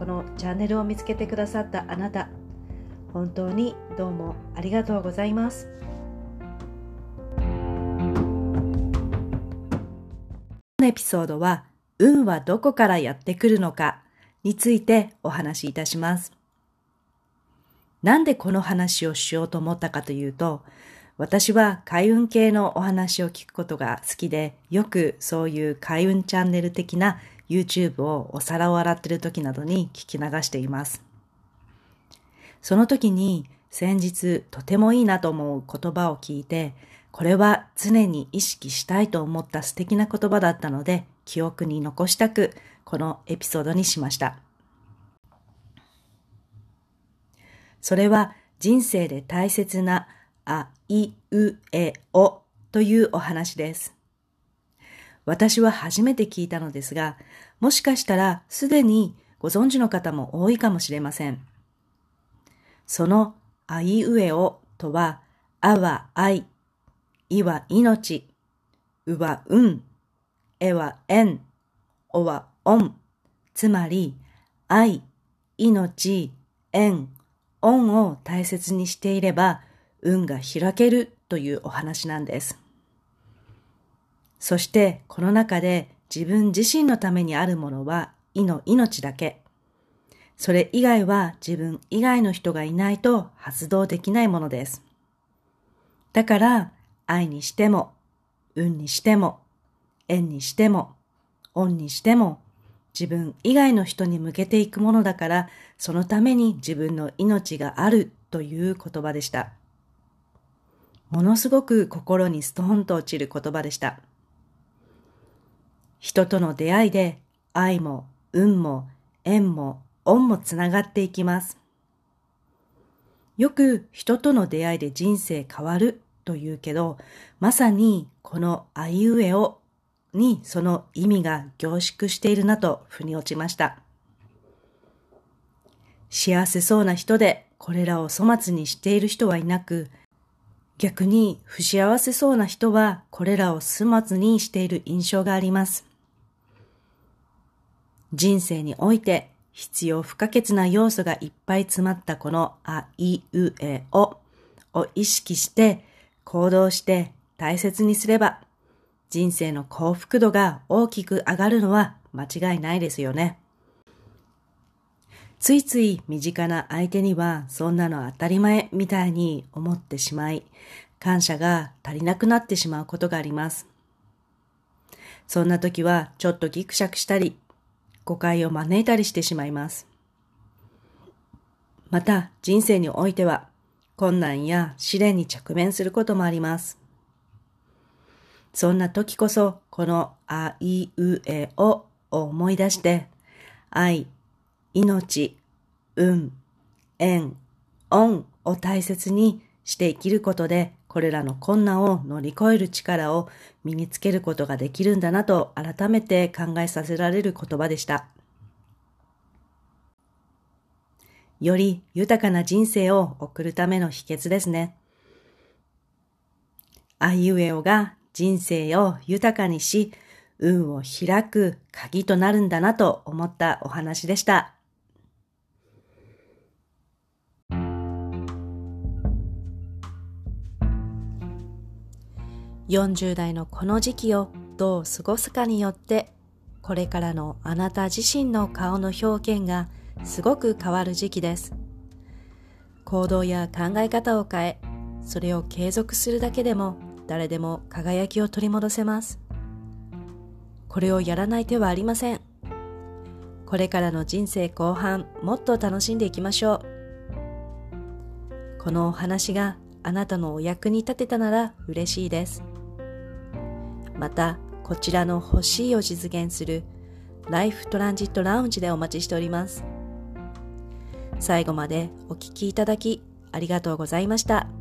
このチャンネルを見つけてくださったあなた本当にどうもありがとうございます。このエピソードは運はどこからやってくるのかについてお話しいたします。なんでこの話をしようと思ったかというと私は開運系のお話を聞くことが好きで、よくそういう開運チャンネル的な YouTube をお皿を洗ってる時などに聞き流しています。その時に先日とてもいいなと思う言葉を聞いて、これは常に意識したいと思った素敵な言葉だったので、記憶に残したく、このエピソードにしました。それは人生で大切なあいうえおというお話です。私は初めて聞いたのですが、もしかしたらすでにご存知の方も多いかもしれません。そのあいうえおとは、あは愛、いは命、うは運、えは縁、おは恩、つまり愛、命、縁、恩を大切にしていれば運が開けるというお話なんです。そしてこの中で自分自身のためにあるものは意の命だけ。それ以外は自分以外の人がいないと発動できないものです。だから愛にしても、運にしても、縁にしても、恩にしても、自分以外の人に向けていくものだから、そのために自分の命があるという言葉でした。ものすごく心にストーンと落ちる言葉でした。人との出会いで愛も運も縁も恩もつながっていきます。よく人との出会いで人生変わると言うけど、まさにこのあいうえおにその意味が凝縮しているなと腑に落ちました。幸せそうな人でこれらを粗末にしている人はいなく、逆に不幸せそうな人はこれらを粗末にしている印象があります。人生において必要不可欠な要素がいっぱい詰まったこのあいうえおを意識して行動して大切にすれば人生の幸福度が大きく上がるのは間違いないですよね。ついつい身近な相手にはそんなの当たり前みたいに思ってしまい、感謝が足りなくなってしまうことがあります。そんな時はちょっとギクシャクしたり、誤解を招いたりしてしまいます。また人生においては困難や試練に直面することもあります。そんな時こそこのあいうえおを思い出して愛、命、運、縁、恩を大切にして生きることでこれらの困難を乗り越える力を身につけることができるんだなと改めて考えさせられる言葉でした。より豊かな人生を送るための秘訣ですね。あいうえおが人生を豊かにし、運を開く鍵となるんだなと思ったお話でした。40代のこの時期をどう過ごすかによってこれからのあなた自身の顔の表現がすごく変わる時期です。行動や考え方を変え、それを継続するだけでも誰でも輝きを取り戻せます。これをやらない手はありません。これからの人生後半、もっと楽しんでいきましょう。このお話があなたのお役に立てたなら嬉しいです。また、こちらの欲しいを実現するライフトランジットラウンジでお待ちしております。最後までお聴きいただきありがとうございました。